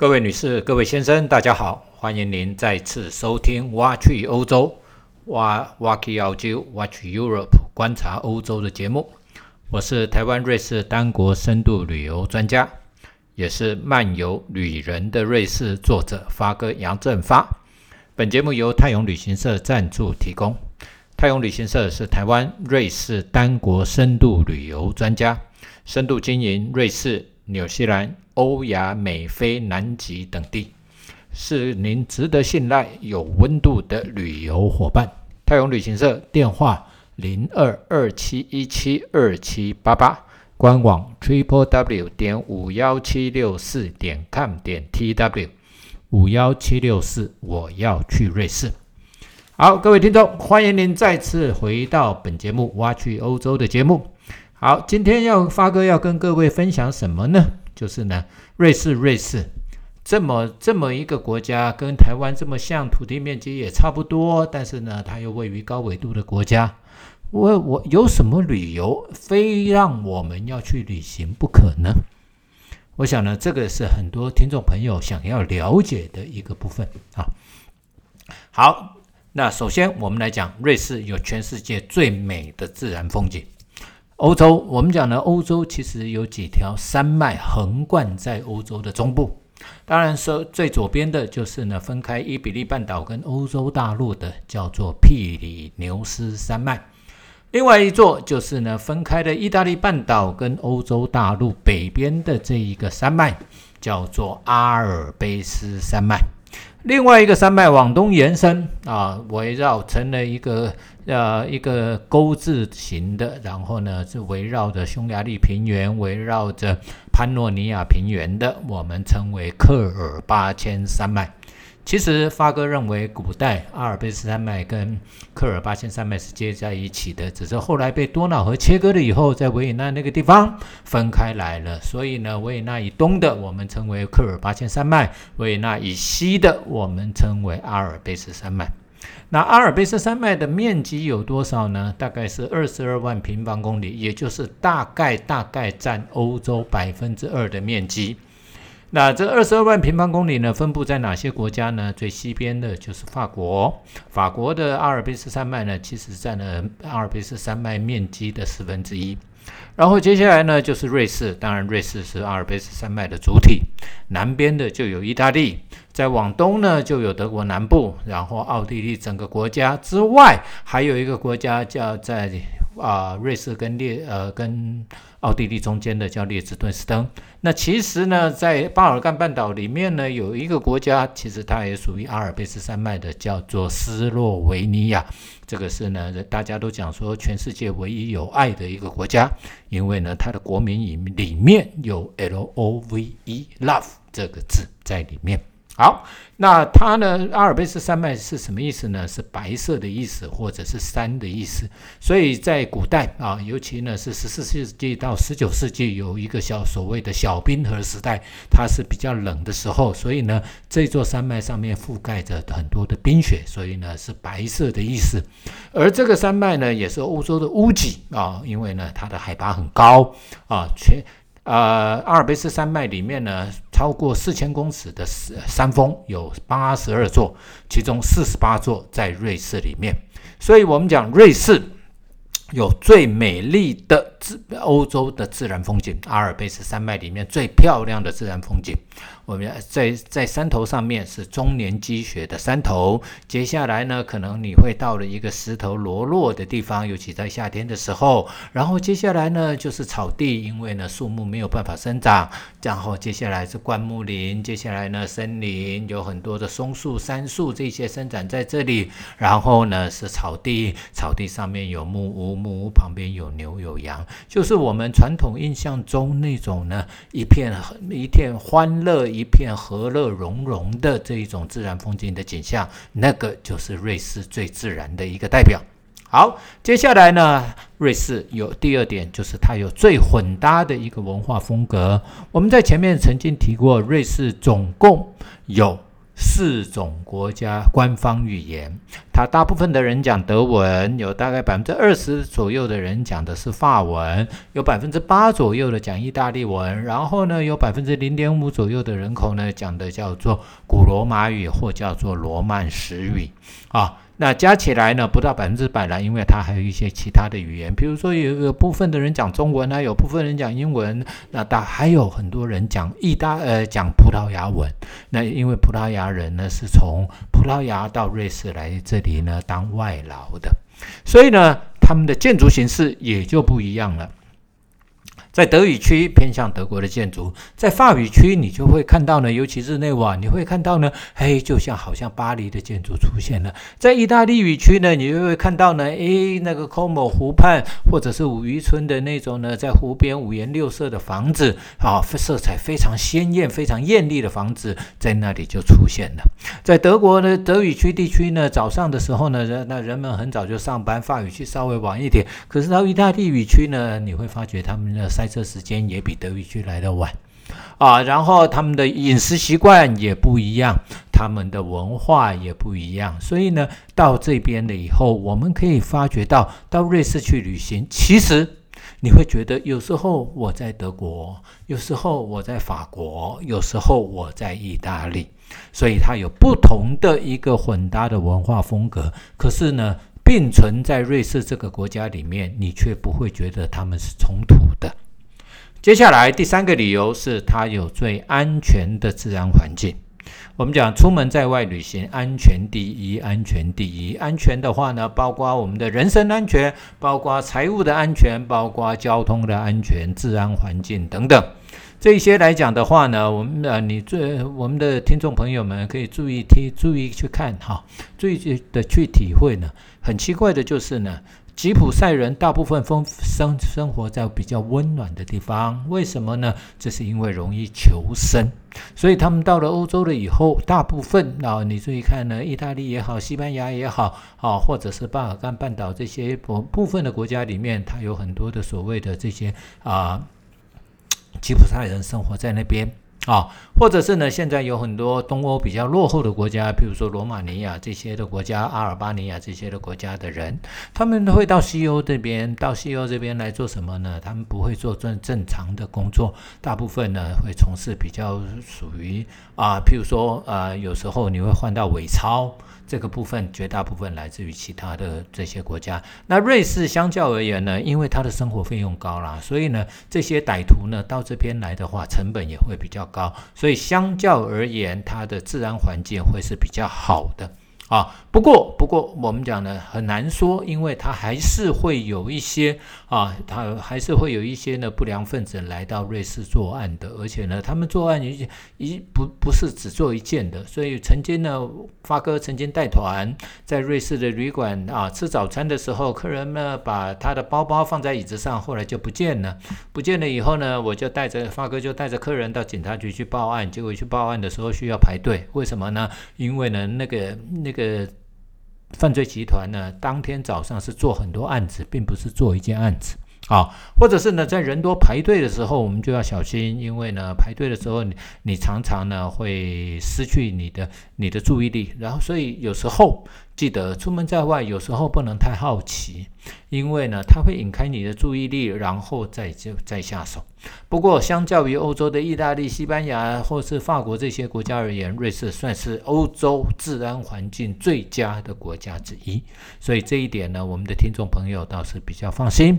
各位女士、各位先生，大家好，欢迎您再次收听《挖去欧洲》挖挖去澳洲、挖去 Europe 观察欧洲的节目。我是台湾瑞士单国深度旅游专家，也是漫游旅人的瑞士作者发哥杨振发。本节目由泰永旅行社赞助提供。泰永旅行社是台湾瑞士单国深度旅游专家，深度经营瑞士、纽西兰。欧亚美非南极等地，是您值得信赖、有温度的旅游伙伴。泰永旅行社电话零二二七一七二七八八，官网 triple w 点五幺七六四点 com 点 tw 五幺七六四，我要去瑞士。好，各位听众，欢迎您再次回到本节目《挖去欧洲》的节目。好，今天要发哥要跟各位分享什么呢？就是呢，瑞士，瑞士这么这么一个国家，跟台湾这么像，土地面积也差不多，但是呢，它又位于高纬度的国家。我我有什么理由非让我们要去旅行不可呢？我想呢，这个是很多听众朋友想要了解的一个部分啊。好，那首先我们来讲，瑞士有全世界最美的自然风景。欧洲，我们讲呢，欧洲其实有几条山脉横贯在欧洲的中部。当然说最左边的就是呢，分开伊比利半岛跟欧洲大陆的，叫做毗里牛斯山脉。另外一座就是呢，分开的意大利半岛跟欧洲大陆北边的这一个山脉，叫做阿尔卑斯山脉。另外一个山脉往东延伸啊，围绕成了一个呃一个钩字形的，然后呢是围绕着匈牙利平原，围绕着潘诺尼亚平原的，我们称为克尔巴千山脉。其实发哥认为，古代阿尔卑斯山脉跟科尔巴千山脉是接在一起的，只是后来被多瑙河切割了以后，在维也纳那个地方分开来了。所以呢，维也纳以东的我们称为科尔巴千山脉，维也纳以西的我们称为阿尔卑斯山脉。那阿尔卑斯山脉的面积有多少呢？大概是二十二万平方公里，也就是大概大概占欧洲百分之二的面积。那这二十二万平方公里呢，分布在哪些国家呢？最西边的就是法国，法国的阿尔卑斯山脉呢，其实占了阿尔卑斯山脉面积的四分之一。然后接下来呢，就是瑞士，当然瑞士是阿尔卑斯山脉的主体。南边的就有意大利，再往东呢就有德国南部，然后奥地利整个国家之外，还有一个国家叫在。啊，瑞士跟列呃跟奥地利中间的叫列支敦士登。那其实呢，在巴尔干半岛里面呢，有一个国家，其实它也属于阿尔卑斯山脉的，叫做斯洛维尼亚。这个是呢，大家都讲说全世界唯一有爱的一个国家，因为呢，它的国民里里面有 L O V E，love 这个字在里面。好，那它呢？阿尔卑斯山脉是什么意思呢？是白色的意思，或者是山的意思。所以在古代啊，尤其呢是十四世纪到十九世纪，有一个小所谓的小冰河时代，它是比较冷的时候，所以呢这座山脉上面覆盖着很多的冰雪，所以呢是白色的意思。而这个山脉呢，也是欧洲的屋脊啊，因为呢它的海拔很高啊，全。呃，阿尔卑斯山脉里面呢，超过四千公尺的山峰有八十二座，其中四十八座在瑞士里面。所以，我们讲瑞士有最美丽的自欧洲的自然风景，阿尔卑斯山脉里面最漂亮的自然风景。我们在在山头上面是终年积雪的山头，接下来呢，可能你会到了一个石头裸露的地方，尤其在夏天的时候。然后接下来呢，就是草地，因为呢树木没有办法生长。然后接下来是灌木林，接下来呢森林，有很多的松树、杉树这些生长在这里。然后呢是草地，草地上面有木屋，木屋旁边有牛有羊，就是我们传统印象中那种呢一片一片欢乐。这一片和乐融融的这一种自然风景的景象，那个就是瑞士最自然的一个代表。好，接下来呢，瑞士有第二点，就是它有最混搭的一个文化风格。我们在前面曾经提过，瑞士总共有四种国家官方语言。它大部分的人讲德文，有大概百分之二十左右的人讲的是法文，有百分之八左右的讲意大利文，然后呢，有百分之零点五左右的人口呢讲的叫做古罗马语或叫做罗曼史语啊。那加起来呢，不到百分之百了，因为它还有一些其他的语言，比如说有有部分的人讲中文啊，有部分人讲英文，那大还有很多人讲意大呃讲葡萄牙文。那因为葡萄牙人呢是从葡萄牙到瑞士来这里呢当外劳的，所以呢他们的建筑形式也就不一样了。在德语区偏向德国的建筑，在法语区你就会看到呢，尤其是内瓦，你会看到呢，嘿，就像好像巴黎的建筑出现了。在意大利语区呢，你就会看到呢，诶，那个 Como 湖畔或者是五渔村的那种呢，在湖边五颜六色的房子啊，色彩非常鲜艳、非常艳丽的房子在那里就出现了。在德国的德语区地区呢，早上的时候呢，人那人们很早就上班，法语区稍微晚一点。可是到意大利语区呢，你会发觉他们的。塞车时间也比德语区来的晚啊，然后他们的饮食习惯也不一样，他们的文化也不一样，所以呢，到这边了以后，我们可以发觉到，到瑞士去旅行，其实你会觉得，有时候我在德国，有时候我在法国，有时候我在意大利，所以它有不同的一个混搭的文化风格，可是呢，并存在瑞士这个国家里面，你却不会觉得他们是冲突的。接下来第三个理由是，它有最安全的自然环境。我们讲出门在外旅行，安全第一，安全第一。安全的话呢，包括我们的人身安全，包括财务的安全，包括交通的安全，治安环境等等。这些来讲的话呢，我们呃，你最我们的听众朋友们可以注意听，注意去看哈，注意的去体会呢。很奇怪的就是呢。吉普赛人大部分生生生活在比较温暖的地方，为什么呢？这是因为容易求生，所以他们到了欧洲了以后，大部分啊，你注意看呢，意大利也好，西班牙也好，啊，或者是巴尔干半岛这些部部分的国家里面，它有很多的所谓的这些啊，吉普赛人生活在那边。啊，或者是呢？现在有很多东欧比较落后的国家，譬如说罗马尼亚这些的国家、阿尔巴尼亚这些的国家的人，他们会到西欧这边，到西欧这边来做什么呢？他们不会做正正常的工作，大部分呢会从事比较属于啊，譬如说啊，有时候你会换到伪钞。这个部分绝大部分来自于其他的这些国家。那瑞士相较而言呢，因为它的生活费用高啦，所以呢，这些歹徒呢到这边来的话，成本也会比较高，所以相较而言，它的自然环境会是比较好的。啊，不过不过我们讲呢很难说，因为它还是会有一些啊，它还是会有一些呢不良分子来到瑞士作案的，而且呢他们作案一一不不是只做一件的，所以曾经呢发哥曾经带团在瑞士的旅馆啊吃早餐的时候，客人呢把他的包包放在椅子上，后来就不见了，不见了以后呢，我就带着发哥就带着客人到警察局去报案，结果去报案的时候需要排队，为什么呢？因为呢那个那个。呃犯罪集团呢，当天早上是做很多案子，并不是做一件案子。啊，或者是呢，在人多排队的时候，我们就要小心，因为呢，排队的时候，你你常常呢会失去你的你的注意力，然后所以有时候记得出门在外，有时候不能太好奇，因为呢，它会引开你的注意力，然后再就再下手。不过，相较于欧洲的意大利、西班牙或是法国这些国家而言，瑞士算是欧洲治安环境最佳的国家之一。所以这一点呢，我们的听众朋友倒是比较放心。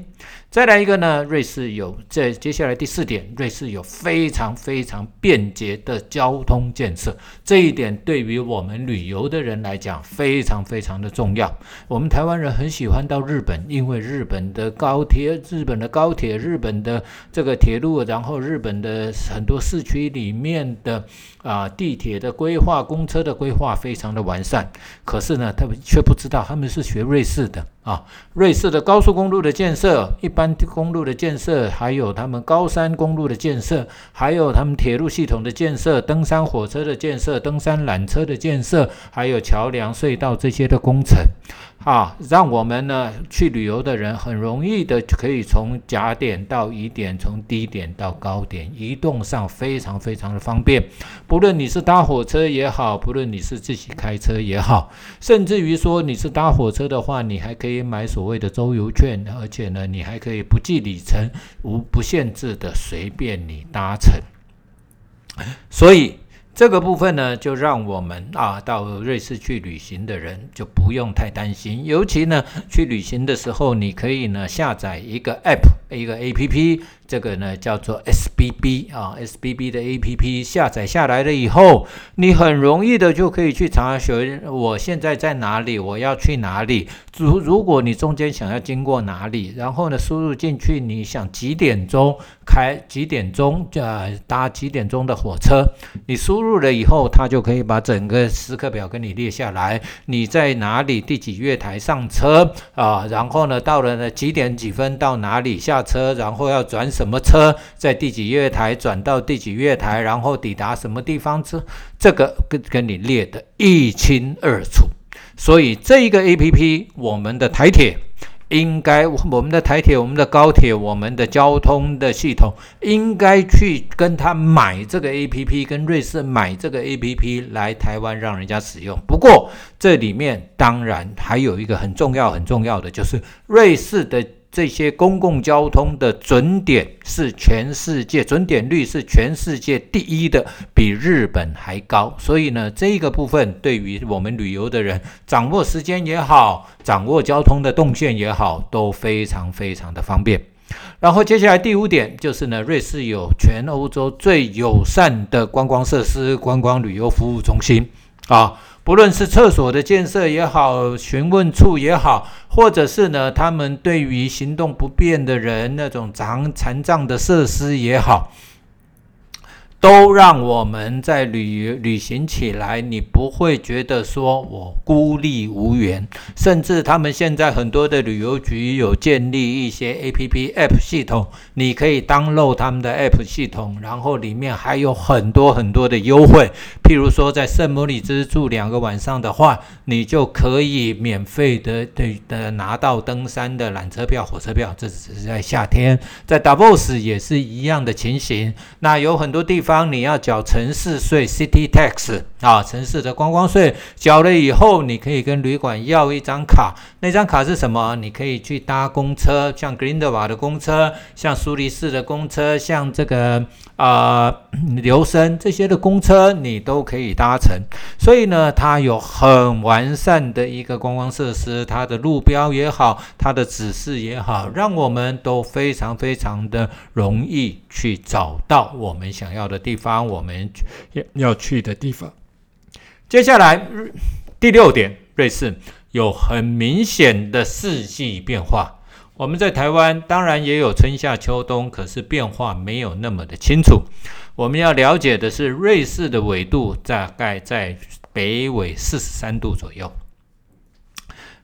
再来一个呢，瑞士有这接下来第四点，瑞士有非常非常便捷的交通建设。这一点对于我们旅游的人来讲，非常非常的重要。我们台湾人很喜欢到日本，因为日本的高铁、日本的高铁、日本的这个铁。路，然后日本的很多市区里面的啊地铁的规划、公车的规划非常的完善，可是呢，他们却不知道他们是学瑞士的。啊，瑞士的高速公路的建设、一般公路的建设，还有他们高山公路的建设，还有他们铁路系统的建设、登山火车的建设、登山缆车的建设，还有桥梁、隧道这些的工程。啊，让我们呢去旅游的人很容易的可以从甲点到乙点，从低点到高点，移动上非常非常的方便。不论你是搭火车也好，不论你是自己开车也好，甚至于说你是搭火车的话，你还可以以买所谓的周游券，而且呢，你还可以不计里程、无不限制的随便你搭乘。所以。这个部分呢，就让我们啊到瑞士去旅行的人就不用太担心。尤其呢，去旅行的时候，你可以呢下载一个 App，一个 APP。这个呢叫做 SBB 啊，SBB 的 APP 下载下来了以后，你很容易的就可以去查询我现在在哪里，我要去哪里。如如果你中间想要经过哪里，然后呢输入进去，你想几点钟开，几点钟呃搭几点钟的火车，你输入了以后，它就可以把整个时刻表跟你列下来。你在哪里，第几月台上车啊？然后呢到了呢几点几分到哪里下车，然后要转。什么车在第几月台转到第几月台，然后抵达什么地方？这这个跟跟你列的一清二楚。所以这一个 A P P，我们的台铁应该，我们的台铁、我们的高铁、我们的交通的系统，应该去跟他买这个 A P P，跟瑞士买这个 A P P 来台湾让人家使用。不过这里面当然还有一个很重要、很重要的，就是瑞士的。这些公共交通的准点是全世界准点率是全世界第一的，比日本还高。所以呢，这个部分对于我们旅游的人，掌握时间也好，掌握交通的动线也好，都非常非常的方便。然后接下来第五点就是呢，瑞士有全欧洲最友善的观光设施、观光旅游服务中心啊。不论是厕所的建设也好，询问处也好，或者是呢，他们对于行动不便的人那种残残障的设施也好。都让我们在旅旅行起来，你不会觉得说我孤立无援。甚至他们现在很多的旅游局有建立一些 A P P App 系统，你可以 download 他们的 App 系统，然后里面还有很多很多的优惠。譬如说，在圣母里兹住两个晚上的话，你就可以免费的对的拿到登山的缆车票、火车票。这只是在夏天，在 Davos 也是一样的情形。那有很多地方。帮你要缴城市税 （City Tax） 啊，城市的观光税，缴了以后，你可以跟旅馆要一张卡。那张卡是什么？你可以去搭公车，像格林德瓦的公车，像苏黎世的公车，像这个啊留声这些的公车，你都可以搭乘。所以呢，它有很完善的一个观光设施，它的路标也好，它的指示也好，让我们都非常非常的容易去找到我们想要的。地方我们要要去的地方。接下来第六点，瑞士有很明显的四季变化。我们在台湾当然也有春夏秋冬，可是变化没有那么的清楚。我们要了解的是，瑞士的纬度大概在北纬四十三度左右，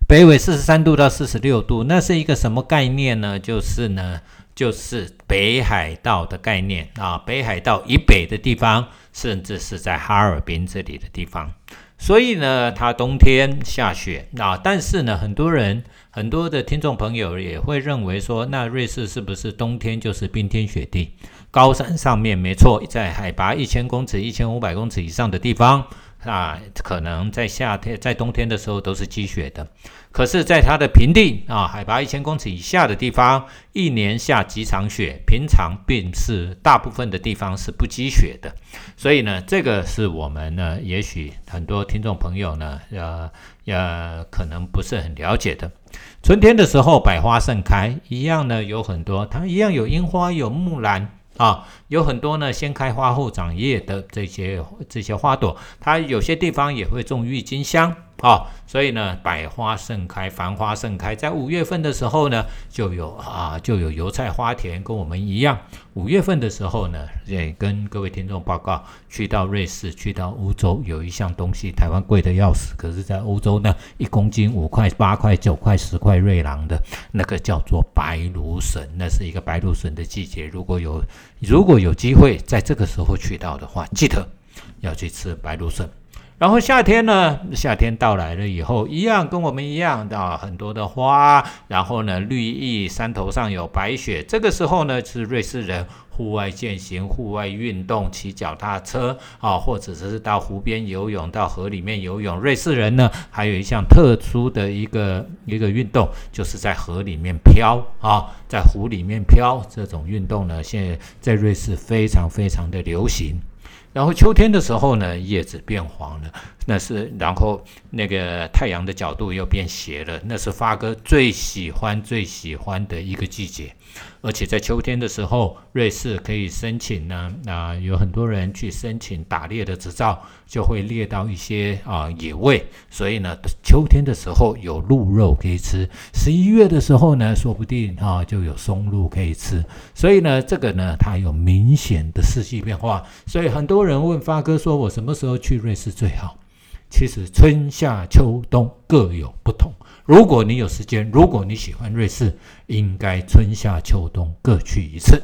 北纬四十三度到四十六度，那是一个什么概念呢？就是呢。就是北海道的概念啊，北海道以北的地方，甚至是在哈尔滨这里的地方，所以呢，它冬天下雪啊。但是呢，很多人很多的听众朋友也会认为说，那瑞士是不是冬天就是冰天雪地？高山上面没错，在海拔一千公尺、一千五百公尺以上的地方。啊，可能在夏天、在冬天的时候都是积雪的，可是，在它的平地啊，海拔一千公尺以下的地方，一年下几场雪，平常并是大部分的地方是不积雪的。所以呢，这个是我们呢，也许很多听众朋友呢，呃，呃，可能不是很了解的。春天的时候，百花盛开，一样呢，有很多，它一样有樱花，有木兰。啊，有很多呢，先开花后长叶的这些这些花朵，它有些地方也会种郁金香啊，所以呢，百花盛开，繁花盛开。在五月份的时候呢，就有啊，就有油菜花田，跟我们一样。五月份的时候呢，也跟各位听众报告，去到瑞士，去到欧洲，有一项东西，台湾贵的要死，可是在欧洲呢，一公斤五块、八块、九块、十块瑞郎的那个叫做白芦笋，那是一个白芦笋的季节。如果有如果有机会在这个时候去到的话，记得要去吃白芦笋。然后夏天呢，夏天到来了以后，一样跟我们一样的很多的花，然后呢绿意，山头上有白雪。这个时候呢，是瑞士人户外健行、户外运动、骑脚踏车啊，或者是到湖边游泳、到河里面游泳。瑞士人呢，还有一项特殊的一个一个运动，就是在河里面漂啊，在湖里面漂。这种运动呢，现在在瑞士非常非常的流行。然后秋天的时候呢，叶子变黄了，那是然后那个太阳的角度又变斜了，那是发哥最喜欢最喜欢的一个季节。而且在秋天的时候，瑞士可以申请呢，啊，有很多人去申请打猎的执照，就会猎到一些啊野味，所以呢，秋天的时候有鹿肉可以吃。十一月的时候呢，说不定啊就有松露可以吃。所以呢，这个呢，它有明显的四季变化。所以很多人问发哥说，我什么时候去瑞士最好？其实春夏秋冬各有不同。如果你有时间，如果你喜欢瑞士，应该春夏秋冬各去一次。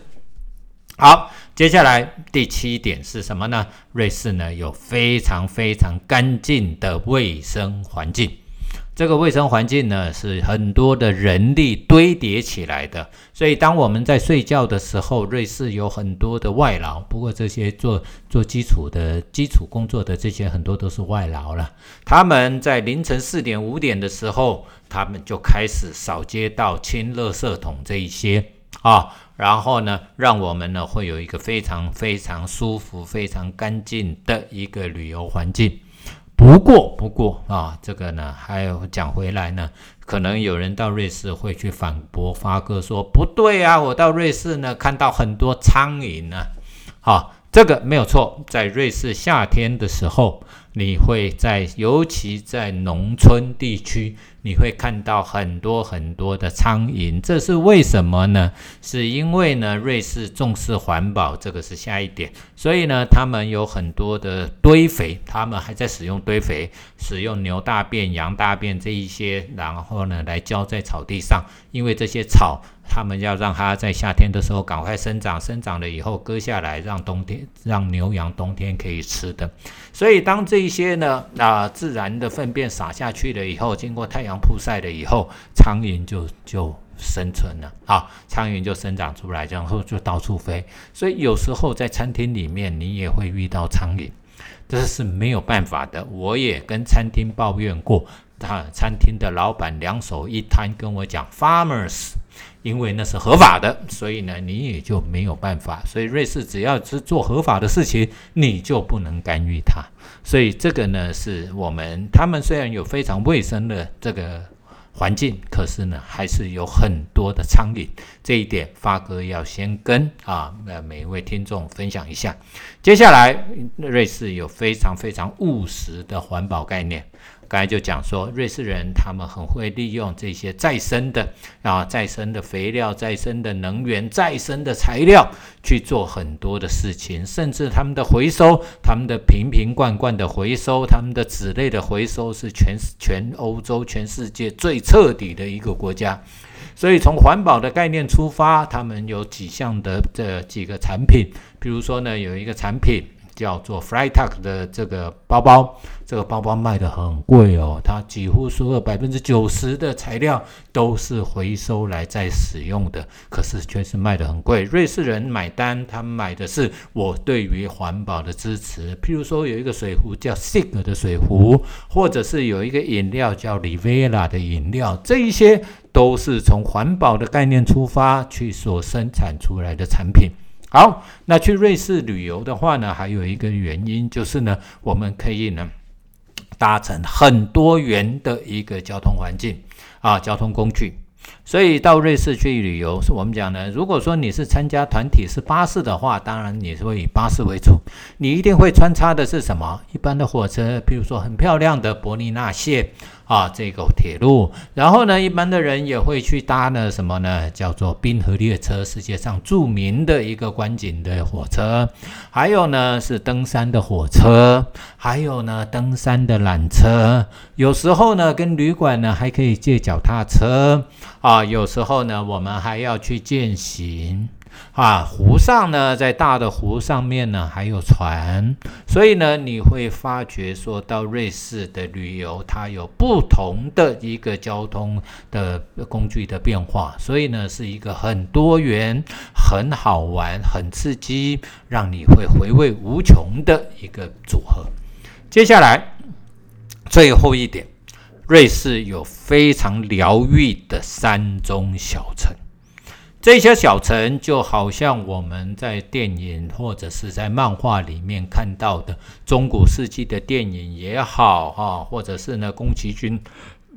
好，接下来第七点是什么呢？瑞士呢有非常非常干净的卫生环境。这个卫生环境呢，是很多的人力堆叠起来的，所以当我们在睡觉的时候，瑞士有很多的外劳。不过这些做做基础的基础工作的这些很多都是外劳了。他们在凌晨四点五点的时候，他们就开始扫街道、清垃圾桶这一些啊，然后呢，让我们呢会有一个非常非常舒服、非常干净的一个旅游环境。不过，不过啊，这个呢，还有讲回来呢，可能有人到瑞士会去反驳发哥说不对啊，我到瑞士呢看到很多苍蝇呢，好，这个没有错，在瑞士夏天的时候。你会在，尤其在农村地区，你会看到很多很多的苍蝇，这是为什么呢？是因为呢，瑞士重视环保，这个是下一点，所以呢，他们有很多的堆肥，他们还在使用堆肥，使用牛大便、羊大便这一些，然后呢，来浇在草地上，因为这些草。他们要让它在夏天的时候赶快生长，生长了以后割下来，让冬天让牛羊冬天可以吃的。所以当这一些呢啊自然的粪便撒下去了以后，经过太阳曝晒了以后，苍蝇就就生存了啊，苍蝇就生长出来，然后就到处飞。所以有时候在餐厅里面你也会遇到苍蝇，这是没有办法的。我也跟餐厅抱怨过，他餐厅的老板两手一摊跟我讲，farmers。因为那是合法的，所以呢，你也就没有办法。所以瑞士只要是做合法的事情，你就不能干预它。所以这个呢，是我们他们虽然有非常卫生的这个环境，可是呢，还是有很多的苍蝇。这一点发哥要先跟啊呃每一位听众分享一下。接下来，瑞士有非常非常务实的环保概念。刚才就讲说，瑞士人他们很会利用这些再生的啊、再生的肥料、再生的能源、再生的材料去做很多的事情，甚至他们的回收、他们的瓶瓶罐罐的回收、他们的纸类的回收是全全欧洲、全世界最彻底的一个国家。所以从环保的概念出发，他们有几项的这几个产品，比如说呢，有一个产品。叫做 Freitag 的这个包包，这个包包卖的很贵哦，它几乎所有百分之九十的材料都是回收来再使用的，可是却是卖的很贵。瑞士人买单，他们买的是我对于环保的支持。譬如说有一个水壶叫 Sig 的水壶，或者是有一个饮料叫 l i v e l a 的饮料，这一些都是从环保的概念出发去所生产出来的产品。好，那去瑞士旅游的话呢，还有一个原因就是呢，我们可以呢搭乘很多元的一个交通环境啊，交通工具。所以到瑞士去旅游，是我们讲呢。如果说你是参加团体是巴士的话，当然你是会以巴士为主，你一定会穿插的是什么？一般的火车，比如说很漂亮的伯利纳线。啊，这个铁路，然后呢，一般的人也会去搭呢，什么呢？叫做冰河列车，世界上著名的一个观景的火车。还有呢，是登山的火车，还有呢，登山的缆车。有时候呢，跟旅馆呢还可以借脚踏车啊。有时候呢，我们还要去践行。啊，湖上呢，在大的湖上面呢，还有船，所以呢，你会发觉说到瑞士的旅游，它有不同的一个交通的工具的变化，所以呢，是一个很多元、很好玩、很刺激，让你会回味无穷的一个组合。接下来，最后一点，瑞士有非常疗愈的山中小城。这些小城就好像我们在电影或者是在漫画里面看到的中古世纪的电影也好，哈，或者是呢宫崎骏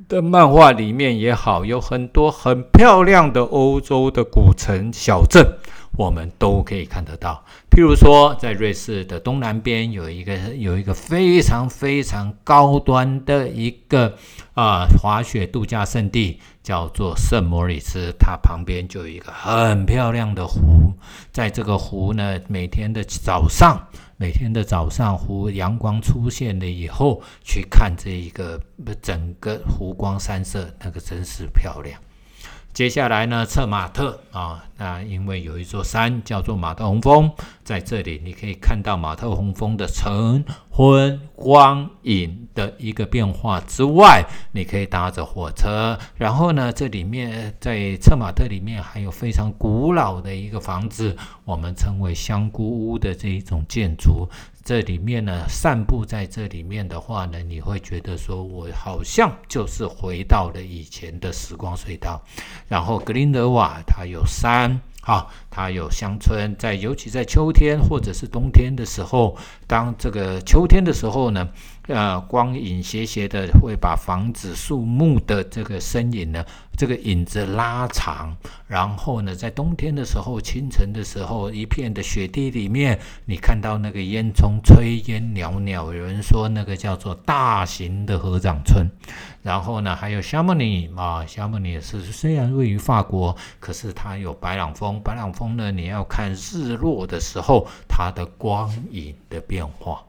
的漫画里面也好，有很多很漂亮的欧洲的古城小镇。我们都可以看得到，譬如说，在瑞士的东南边有一个有一个非常非常高端的一个啊滑雪度假胜地，叫做圣莫里斯，它旁边就有一个很漂亮的湖，在这个湖呢，每天的早上，每天的早上，湖阳光出现了以后，去看这一个整个湖光山色，那个真是漂亮。接下来呢，策马特啊，那因为有一座山叫做马特洪峰，在这里你可以看到马特洪峰的晨昏光影的一个变化之外，你可以搭着火车，然后呢，这里面在策马特里面还有非常古老的一个房子，我们称为香菇屋的这一种建筑。这里面呢，散步在这里面的话呢，你会觉得说，我好像就是回到了以前的时光隧道。然后格林德瓦它有山，哈，它有乡村，在尤其在秋天或者是冬天的时候，当这个秋天的时候呢。呃，光影斜斜的会把房子、树木的这个身影呢，这个影子拉长。然后呢，在冬天的时候，清晨的时候，一片的雪地里面，你看到那个烟囱炊烟袅袅。有人说那个叫做大型的合掌村。然后呢，还有夏慕尼啊，夏慕尼是虽然位于法国，可是它有白朗峰。白朗峰呢，你要看日落的时候，它的光影的变化。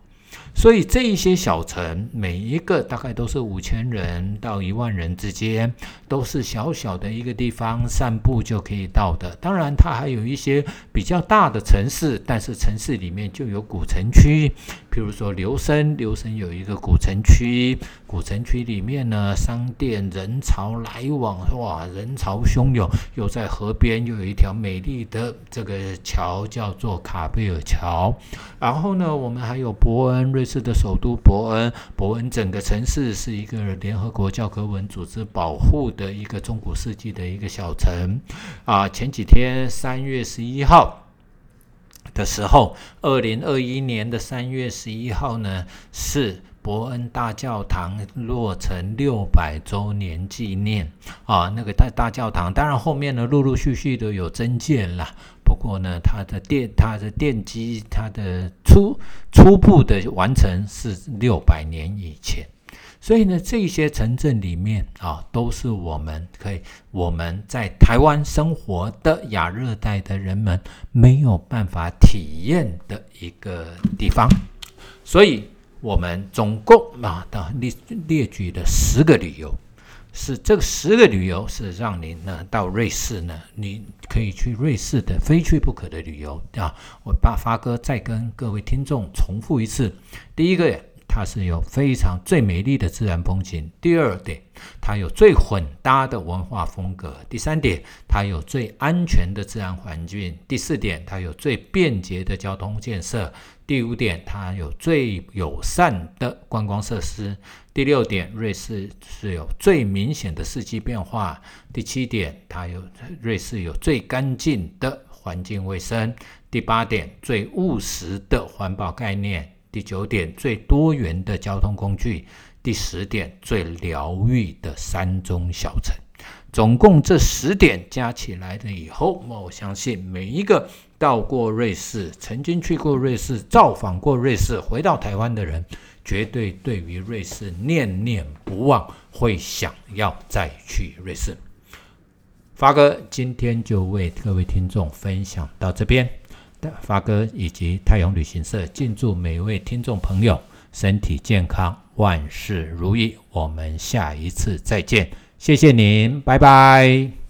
所以这一些小城，每一个大概都是五千人到一万人之间，都是小小的一个地方，散步就可以到的。当然，它还有一些比较大的城市，但是城市里面就有古城区，譬如说留声，留声有一个古城区，古城区里面呢，商店人潮来往，哇，人潮汹涌，又在河边又有一条美丽的这个桥，叫做卡贝尔桥。然后呢，我们还有伯恩瑞。士的，首都伯恩，伯恩整个城市是一个联合国教科文组织保护的一个中古世纪的一个小城啊。前几天三月十一号的时候，二零二一年的三月十一号呢，是伯恩大教堂落成六百周年纪念啊。那个大大教堂，当然后面呢，陆陆续续的有增建了。不过呢，它的电它的电机它的初初步的完成是六百年以前，所以呢，这些城镇里面啊，都是我们可以我们在台湾生活的亚热带的人们没有办法体验的一个地方，所以我们总共啊的列列举的十个理由。是这十个旅游是让您呢到瑞士呢，你可以去瑞士的非去不可的旅游啊！我把发哥再跟各位听众重复一次：第一个，它是有非常最美丽的自然风景；第二点，它有最混搭的文化风格；第三点，它有最安全的自然环境；第四点，它有最便捷的交通建设；第五点，它有最友善的观光设施。第六点，瑞士是有最明显的四季变化。第七点，它有瑞士有最干净的环境卫生。第八点，最务实的环保概念。第九点，最多元的交通工具。第十点，最疗愈的山中小城。总共这十点加起来的以后，我相信每一个到过瑞士、曾经去过瑞士、造访过瑞士、回到台湾的人，绝对对于瑞士念念不忘，会想要再去瑞士。发哥今天就为各位听众分享到这边，发哥以及太阳旅行社，敬祝每位听众朋友身体健康，万事如意。我们下一次再见。谢谢您，拜拜。